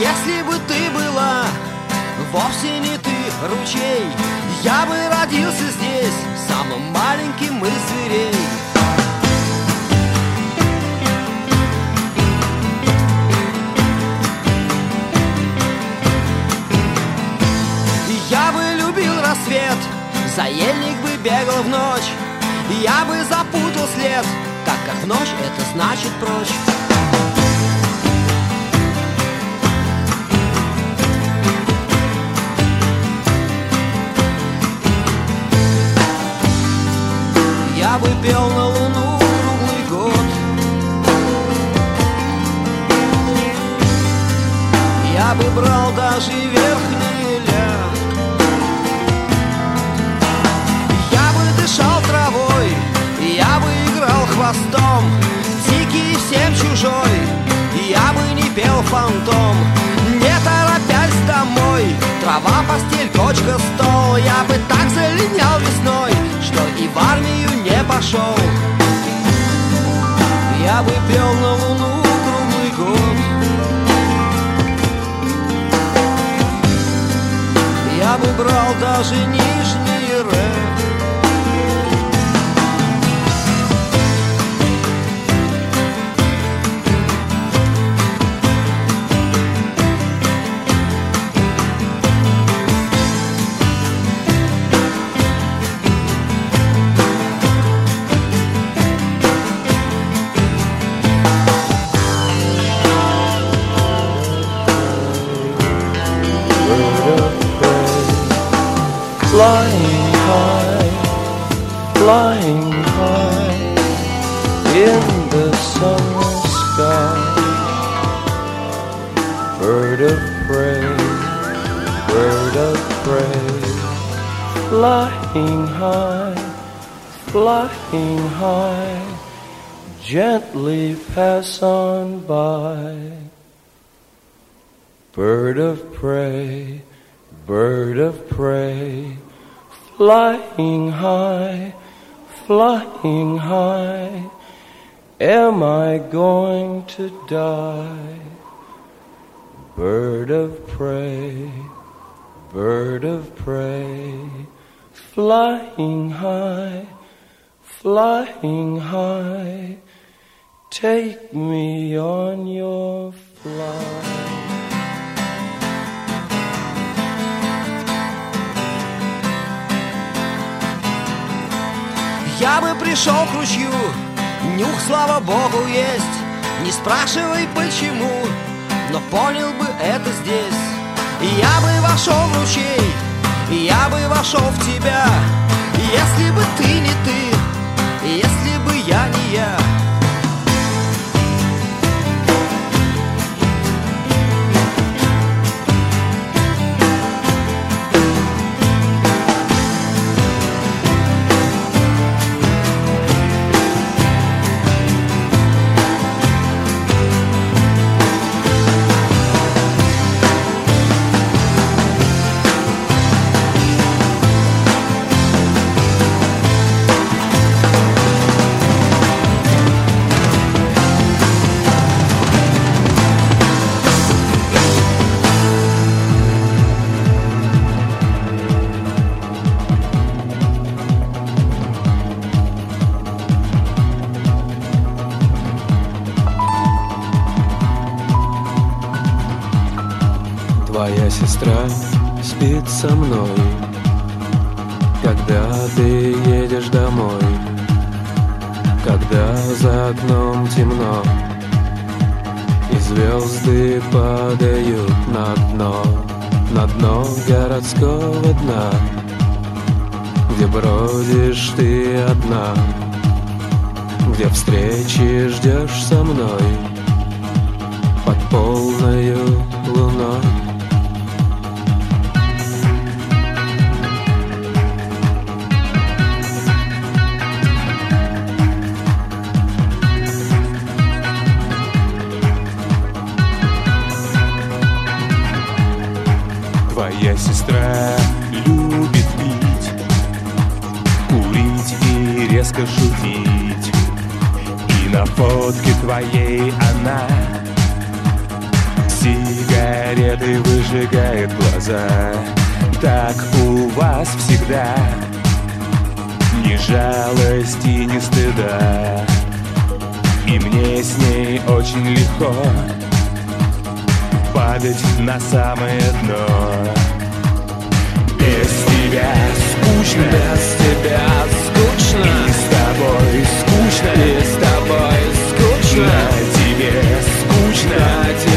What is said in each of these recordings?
Если бы ты была вовсе не ты ручей, я бы родился здесь самым маленьким из. Я бы любил рассвет, за бегал в ночь. Я бы запутал след Так как в ночь это значит прочь. Я бы пел на луну круглый год. Я бы брал даже дом Дикий всем чужой Я бы не пел фантом. Не торопясь домой Трава, постель, точка стол. Я бы так залинял весной Что и в армию не пошел. Я бы пел на луну круглый год. Я бы брал даже не flying high, flying high in the summer sky. Bird of prey, bird of prey, flying high, flying high, gently pass on by. Bird of prey, bird of prey, flying high, flying high. Am I going to die? Bird of prey, bird of prey, flying high, flying high. Take me on your flight. Я бы пришел к ручью, нюх, слава богу, есть. Не спрашивай почему, но понял бы это здесь. Я бы вошел в ручей, я бы вошел в тебя. Если бы ты не ты, если бы я не я сестра спит со мной. Когда ты едешь домой Когда за окном темно И звезды падают на дно На дно городского дна Где бродишь ты одна Где встречи ждешь со мной Под полною луной Твоя сестра любит пить, курить и резко шутить. И на фотке твоей она сигареты выжигает глаза. Так у вас всегда ни жалости, ни стыда. И мне с ней очень легко падать на самое дно Тебя скучно. Без тебя скучно. И с тобой скучно. И с тобой скучно. На тебе скучно. На тебе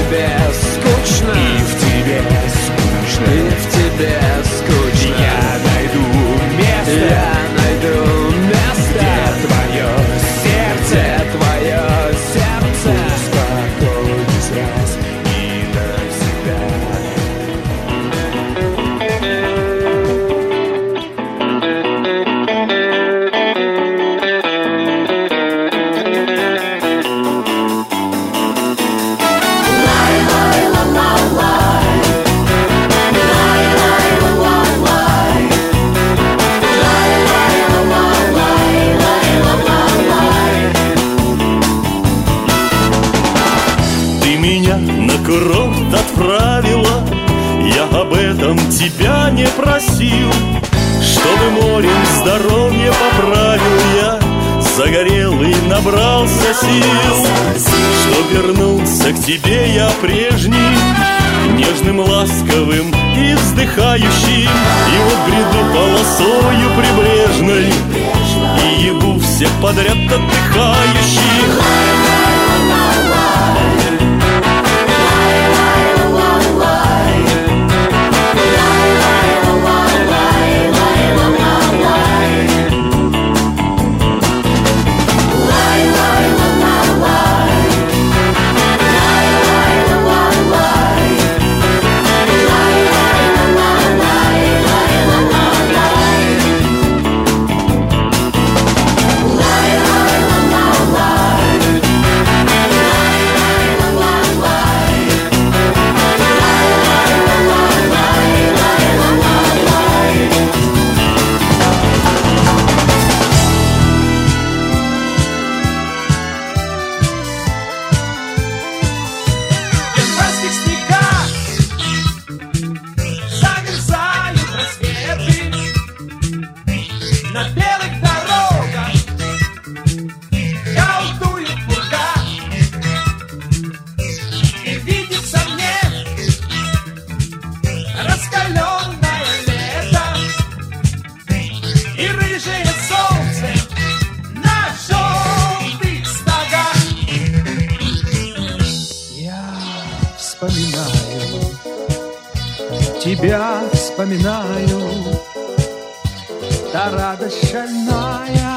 вспоминаю Та радость шальная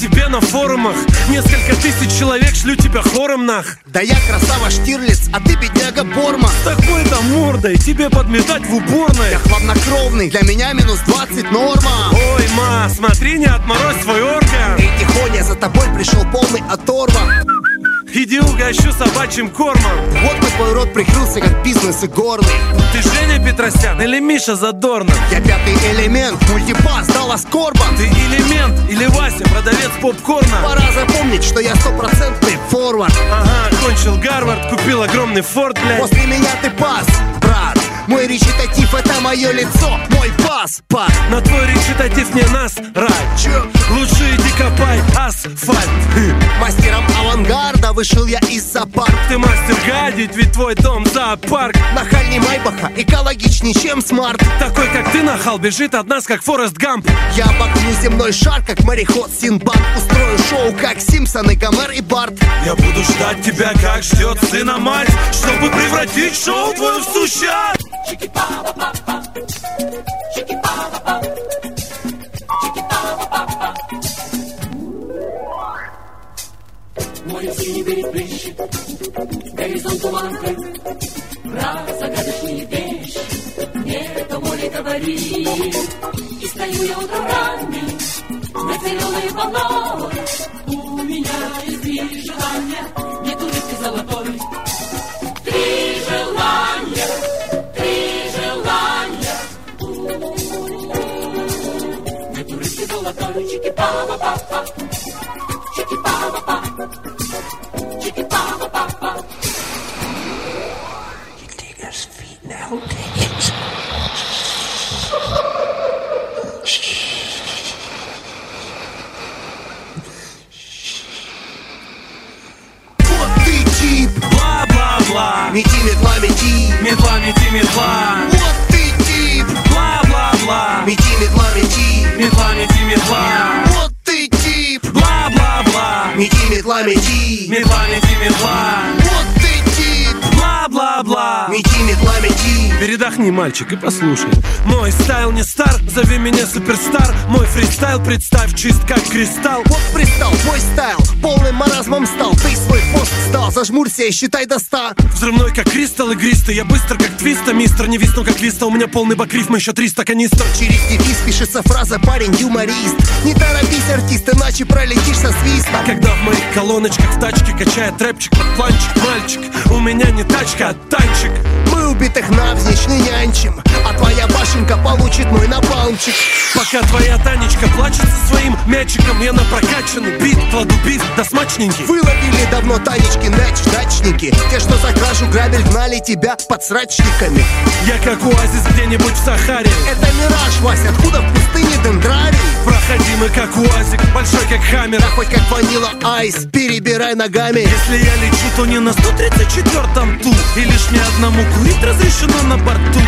тебе на форумах Несколько тысяч человек шлю тебя хором нах. Да я красава Штирлиц, а ты бедняга Борма. Такой-то мордой тебе подметать в уборной. Я хладнокровный, для меня минус 20 норма. Ой, ма, смотри, не отморозь свой орган. Эй, тихоня, за тобой пришел полный оторва Иди угощу собачьим кормом. Вот твой рот прикрылся, как бизнес и горный. Ты Женя Петросян или Миша Задорнов? Я пятый элемент, мультипас, Даллас Корбан Ты элемент или Вася, продавец попкорна? Пора запомнить, что я стопроцентный форвард. Ага, кончил Гарвард, купил огромный форт, блядь. После меня ты пас, брат. Мой речитатив это мое лицо, мой пас, пас На твой речитатив не нас, рай? Лучше иди копай асфальт. Авангарда вышел я из-за парк Ты мастер гадить, ведь твой дом зоопарк. Нахальный Майбаха, экологичней, чем смарт. Такой, как ты, нахал, бежит от нас, как Форест Гамп. Я обогну земной шар, как мореход Синбад Устрою шоу, как Симпсоны, Гомер и Барт. Я буду ждать тебя, как ждет сына мать Чтобы превратить шоу твое в сущат горизонт туман открыт. Про загадочные вещи мне это море говорит. И стою я утром ранним на зеленой волной. У меня есть желания, нет улыбки золотой. Метла, мети, метла Вот ты тип, Бла-бла-бла. Мети метла, мети Метла, мети, метла Вот ты тип, Бла-бла-бла. Мети метла, мети Метла, мети, метла Передохни, мальчик, и послушай. Мой style не стар, зови меня superstar. Мой фристайл представь чист как кристалл. Вот пристал твой style, полным маразмом стал. Ты свой пост стал, зажмурься и считай до ста. Взрывной как кристалл игристый Я быстро как Twista, мистер Не висну как Vista У меня полный бак рифм, еще 300 канистр. Через дефис пишется фраза «парень юморист» Не торопись, артист, иначе пролетишь со свистом. Когда в моих колоночках в тачке Качает трэпчик под планчик Мальчик, у меня не тачка, а танчик Мы убитых навзничь нянчим. А твоя башенка получит мой напалмчик. Пока твоя Танечка плачет со своим мячиком Я на прокачанный бит кладу биф да смачненький. Выловили давно Танечки нач, дачники. Те, что за кражу грабель гнали тебя под срачниками. Я как оазис где-нибудь в Сахаре. Это мираж, Вася, откуда в пустыне дендрарий? Проходимый как уазик, большой как хаммер. Да хоть как ванила айс, перебирай ногами. Если я лечу, то не на 134-м ту. И лишь мне одному курить разрешено на борту.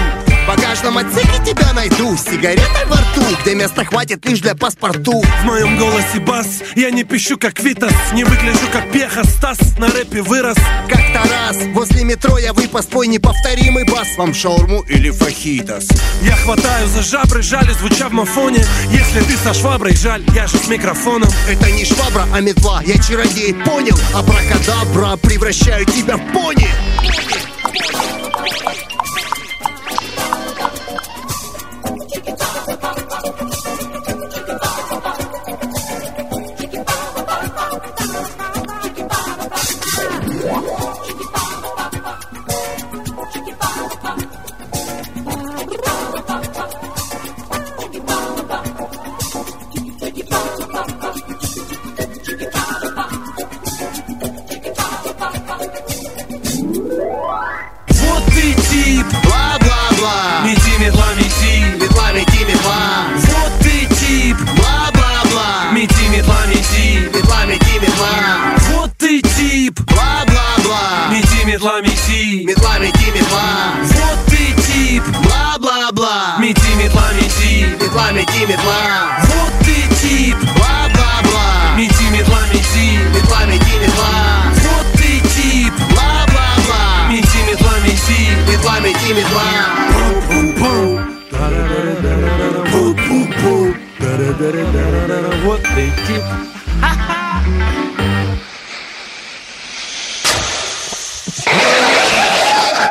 В багажном отсеке тебя найду. С сигаретой во рту, где места хватит лишь для паспорту. В моем голосе бас Я не пищу как Витас Не выгляжу как Пеха Стас. На рэпе вырос. Как-то раз возле метро я выпас твой неповторимый бас. Вам шаурму или фахитос? Я хватаю за жабры, жаль, звуча в мафоне. Если ты со шваброй, жаль, я же с микрофоном. Это не швабра, а метла, я чародей, понял? Абракадабра, превращаю тебя в пони Yeah.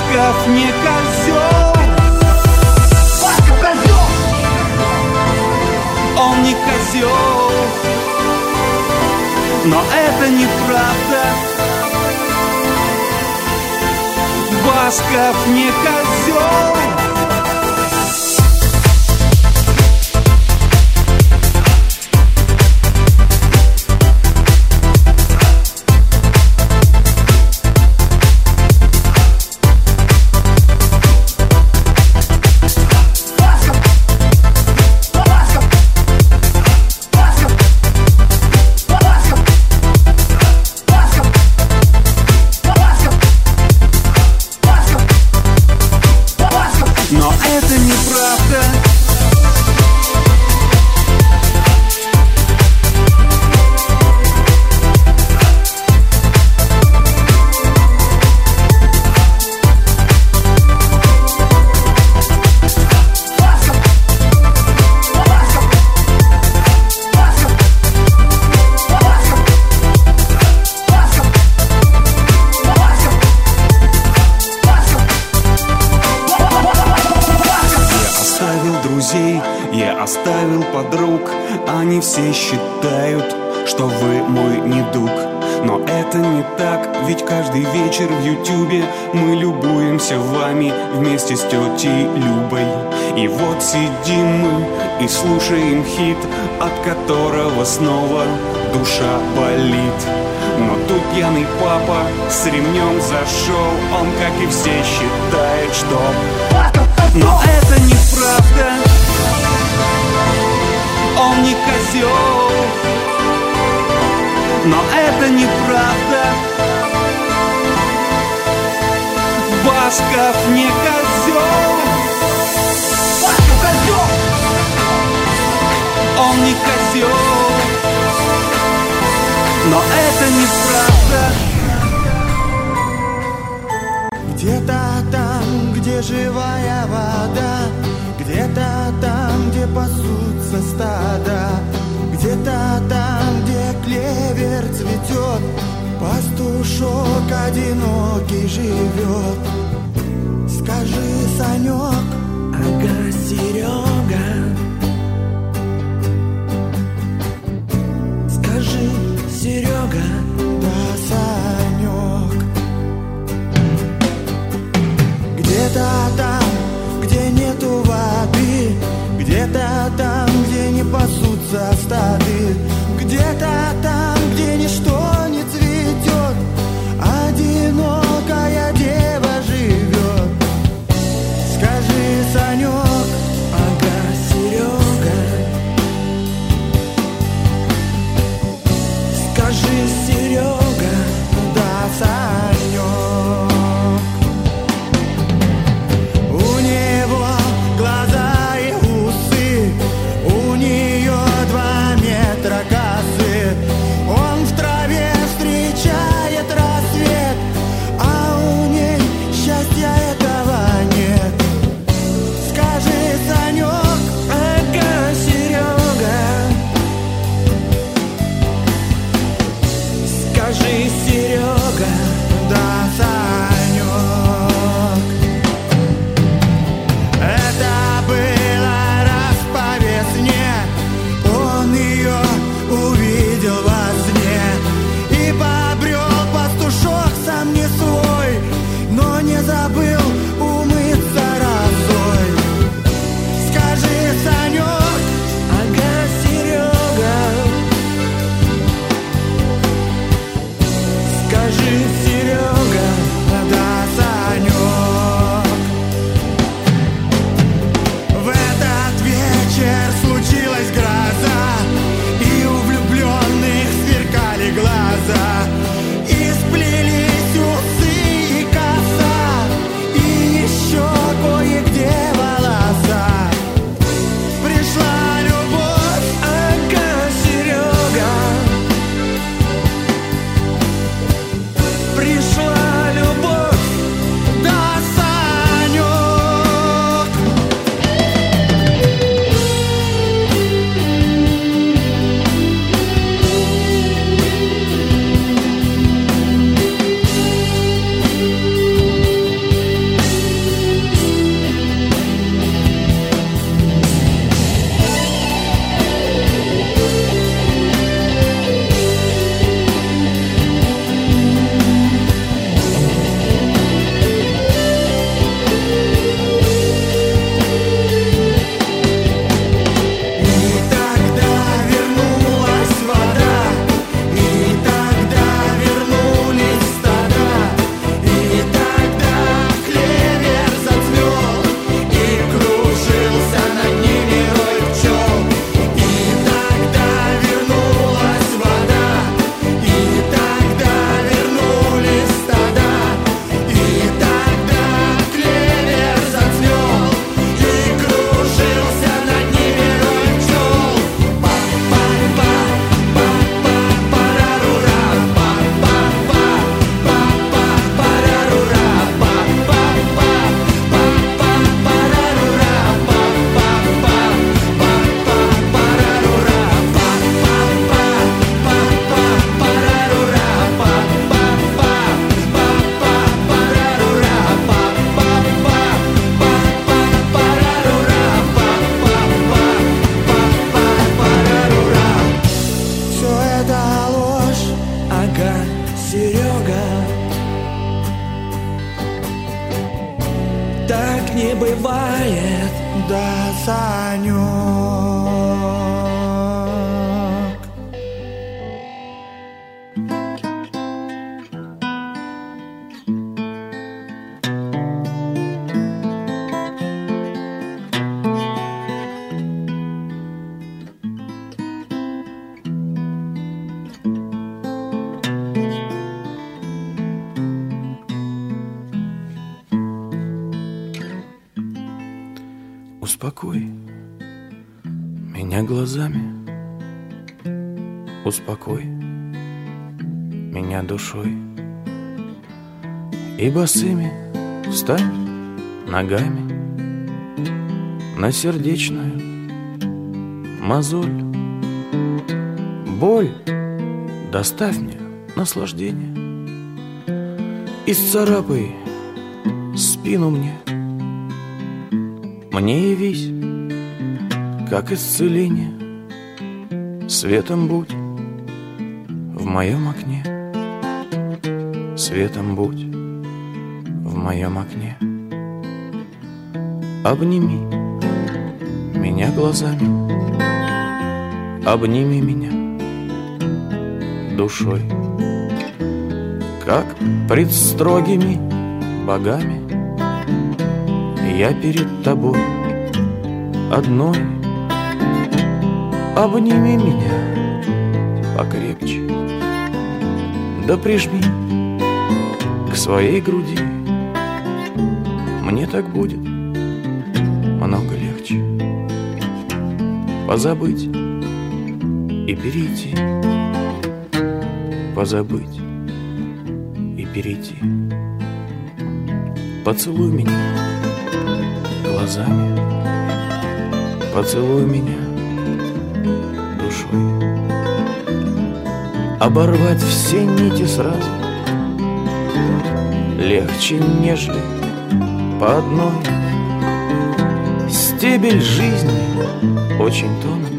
Псков не козел Пашка козел Он не козел Но это неправда. Басков не козел Сидим мы и слушаем хит, от которого снова душа болит. Но тут пьяный папа с ремнем зашел, он, как и все, считает, что... Но это неправда, он не козел. Но это неправда, Басков не козел. не козел. Но это не правда Где-то там, где живая вода Где-то там, где пасутся стада Где-то там, где клевер цветет Пастушок одинокий живет. Скажи, Санек, ага, Серега. Серега да Санек Где-то там, где нету воды Где-то там, где не пасутся стады. Где-то Успокой меня глазами, успокой меня душой. И босыми встань ногами на сердечную мозоль. Боль доставь мне наслаждение. Исцарапай спину мне. Мне явись, как исцеление. Светом будь в моем окне. Светом будь в моем окне. Обними меня глазами, обними меня душой, как пред строгими богами я перед тобой одной. Обними меня покрепче, да прижми к своей груди. Мне так будет много легче позабыть и перейти, позабыть и перейти. Поцелуй меня глазами, поцелуй меня душой. Оборвать все нити сразу легче, нежели по одной. Стебель жизни очень тонок,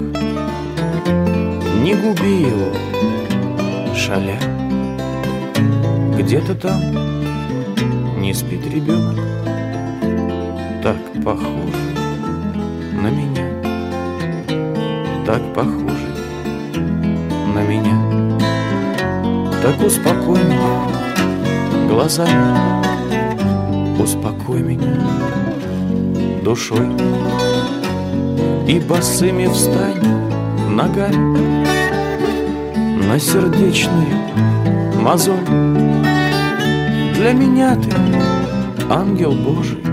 не губи его, шаля. Где-то там не спит ребенок, так похож на меня, так похоже на меня. Так успокой меня глазами, успокой меня душой и босыми встань ногами на сердечную мозоль. Для меня ты ангел Божий,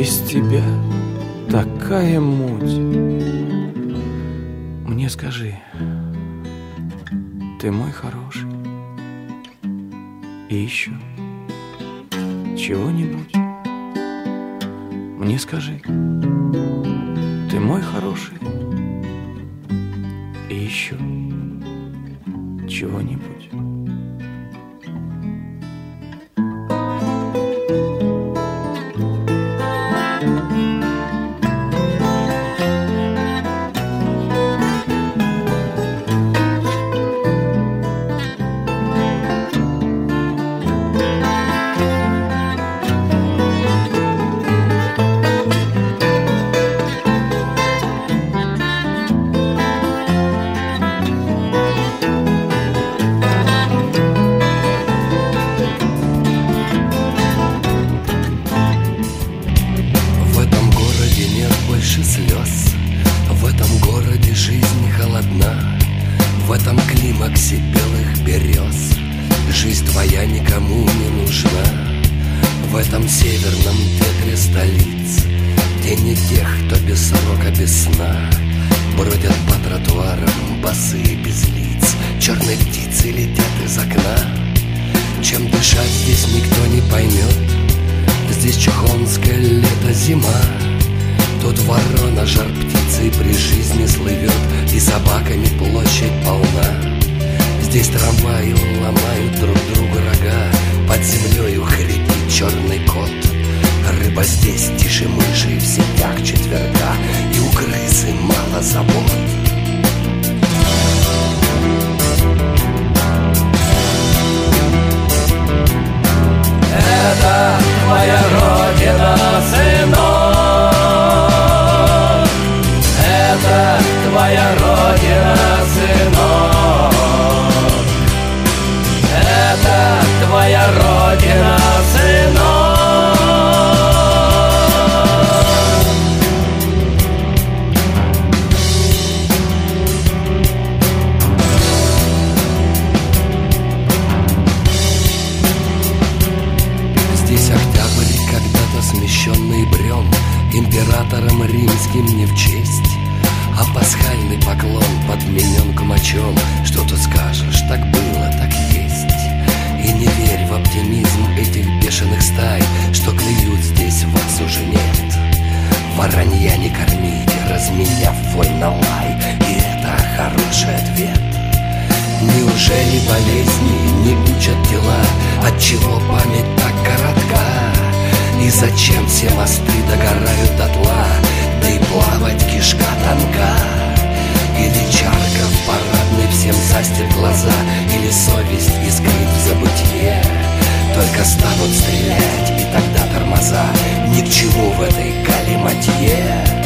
без тебя такая муть. Мне скажи, ты мой хороший, и еще чего-нибудь. Мне скажи, ты мой хороший, и еще чего-нибудь. Дышать здесь никто не поймет Здесь чухонское лето, зима. Тут ворона, жар птицы при жизни слывет И собаками площадь полна. Здесь трамваи ломают друг другу рога Под землею хрипит черный кот. Рыба здесь тише мыши в сетях четверга И у крысы мало забот Это твоя родина, сынок. Это твоя родина, римским не в честь. А пасхальный поклон подменен кумачом Что тут скажешь, так было, так есть. И не верь в оптимизм этих бешеных стай Что клюют здесь вас уже нет. Воронья не кормите, разменяв вольно лай. И это хороший ответ. Неужели болезни не учат тела Отчего память так коротка И зачем все мосты догорают дотла? Да и плавать кишка тонка. Или чарка в парадной всем застит глаза. Или совесть искрит в забытье. Только станут стрелять и тогда тормоза. Ни к чему в этой галиматье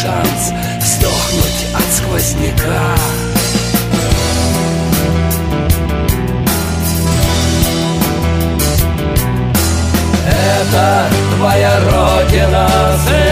шанс Сдохнуть от сквозняка. Это твоя родина, сынок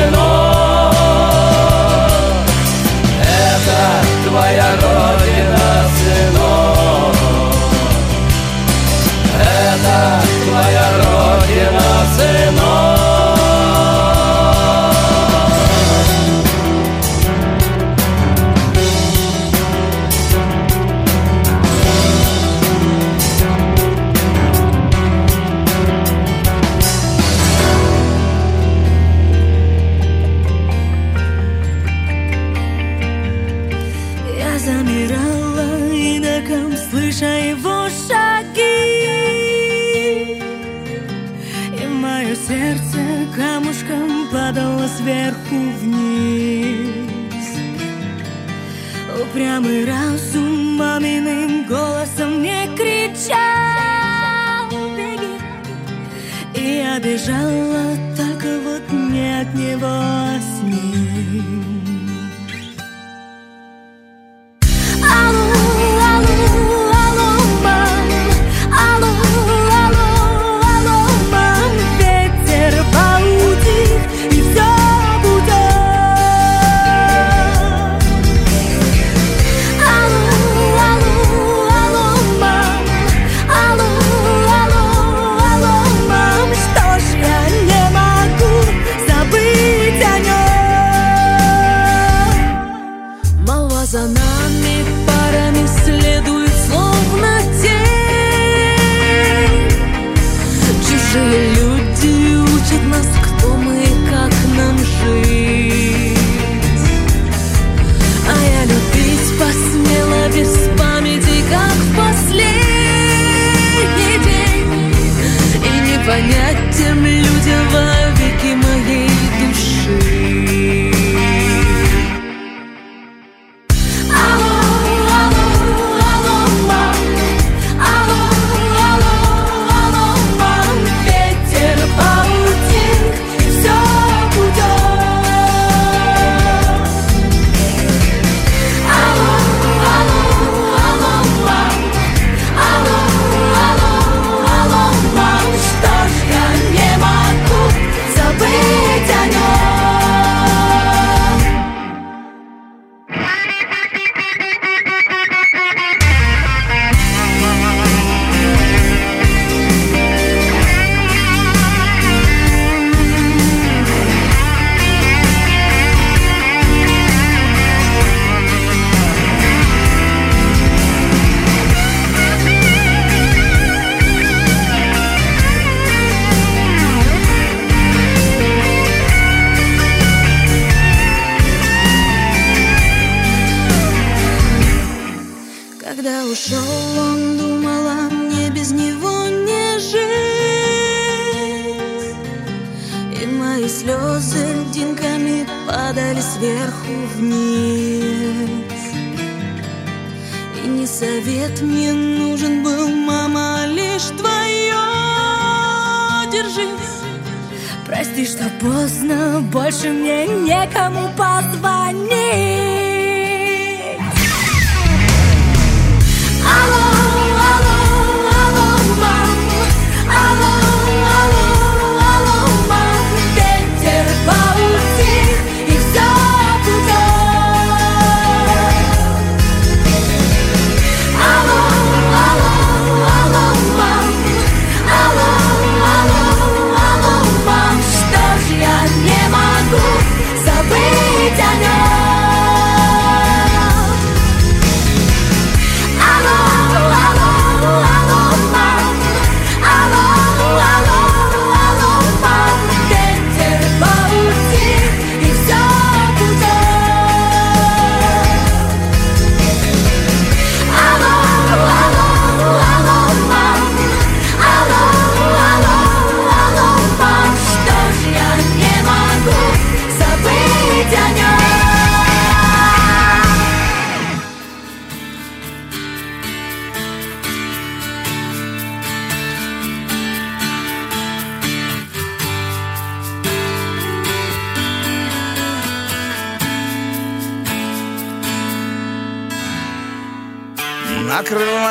бежала, только вот не от него, а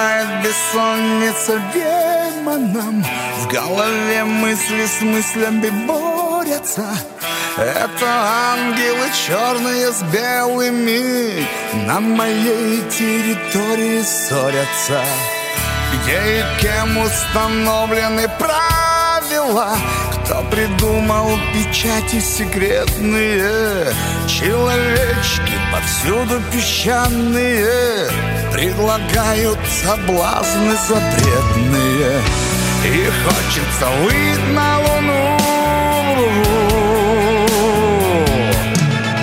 Накрывает бессонница демоном. В голове мысли с мыслями борются. Это ангелы черные с белыми. На моей территории ссорятся. Где и кем установлены правила? Кто придумал печати секретные? Человечки повсюду песчаные Предлагают соблазны запретные. И хочется выйти на луну.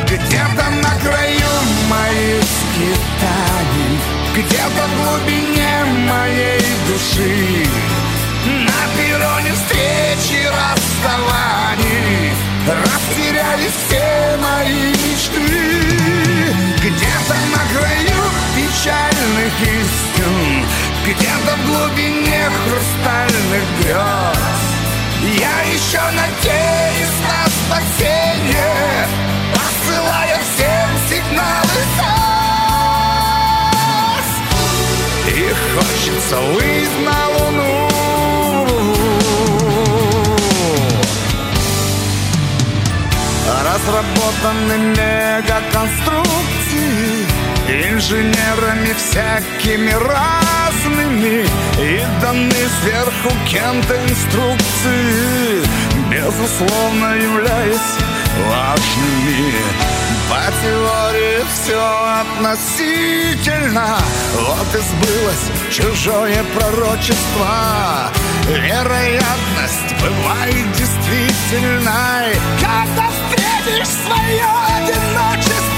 Где-то на краю моих скитаний Где-то в глубине моей души. На перроне встречи расставаний Растерялись все мои мечты. Где-то на краю печальных истин Где-то в глубине хрустальных грез. Я еще надеюсь на спасение Посылая всем сигналы СОС И хочется выйти на луну. Разработаны мегаконструкции Инженерами всякими разными И даны сверху кем-то инструкции Безусловно являясь важными. По теории все относительно. Вот и сбылось чужое пророчество. Вероятность бывает действительной. Когда встретишь свое одиночество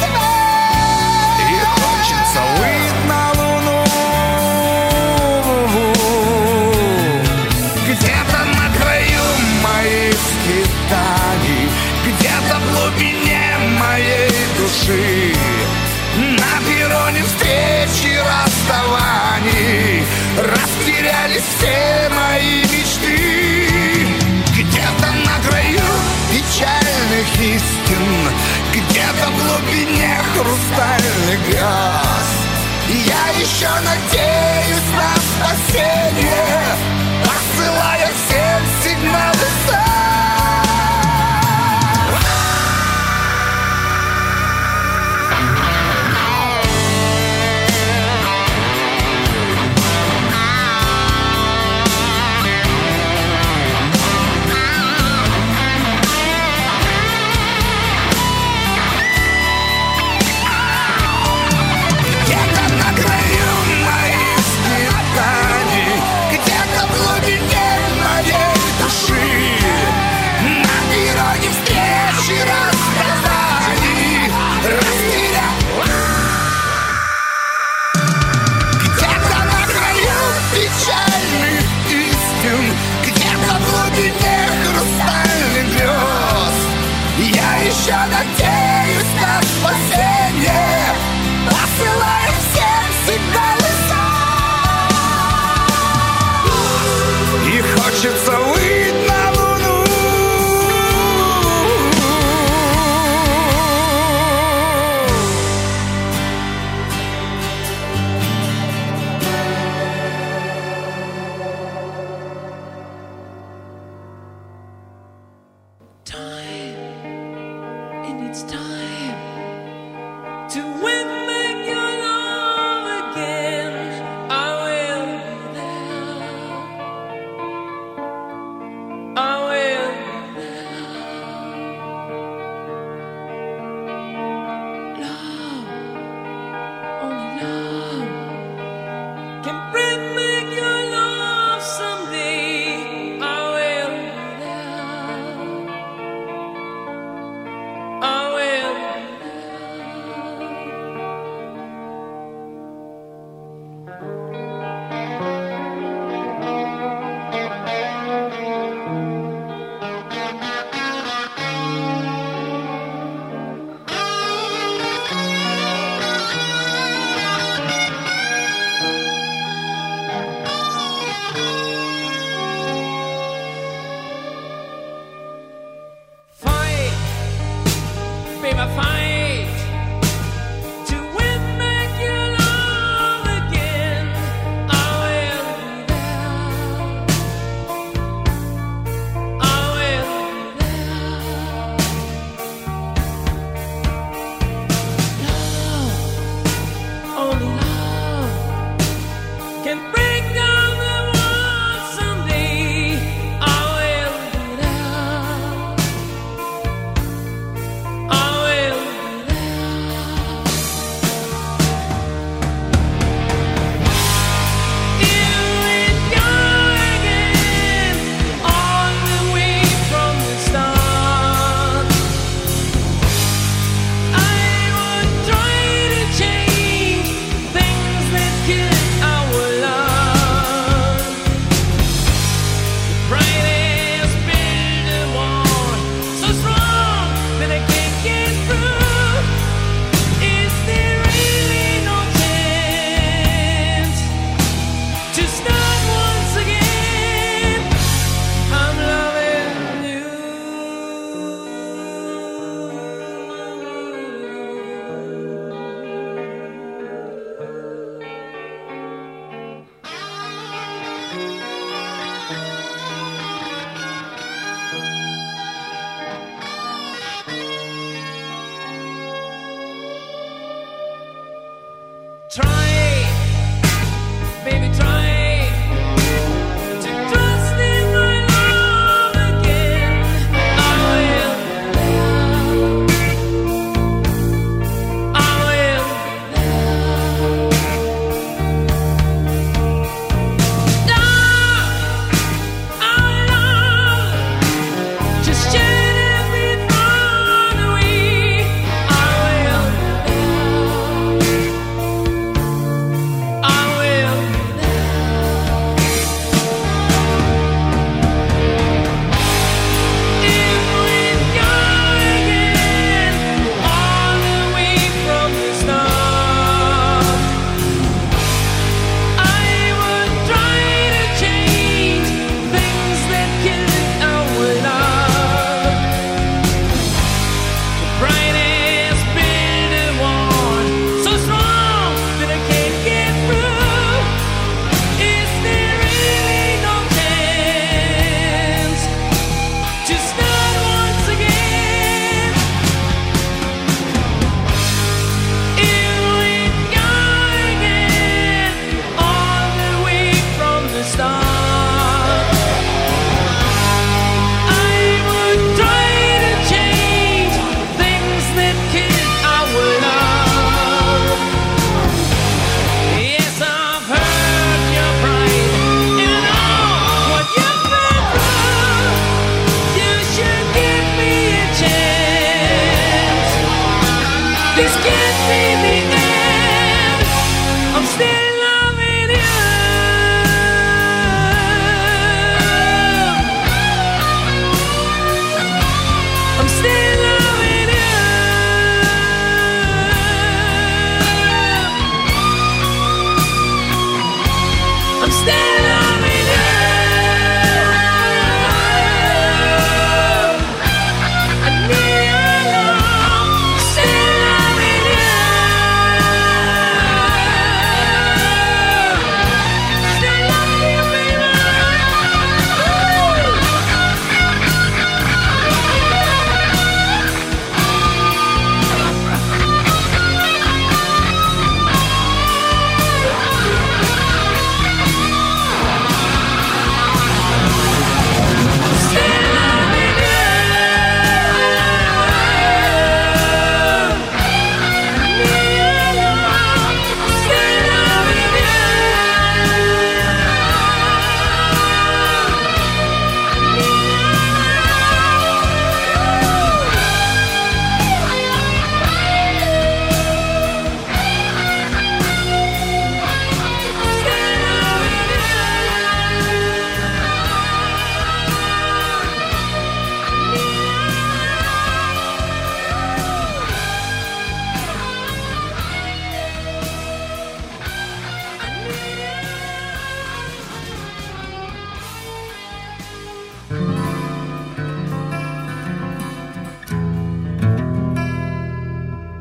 все мои мечты Где-то на краю печальных истин Где-то в глубине хрустальных грез Я еще надеюсь на спасение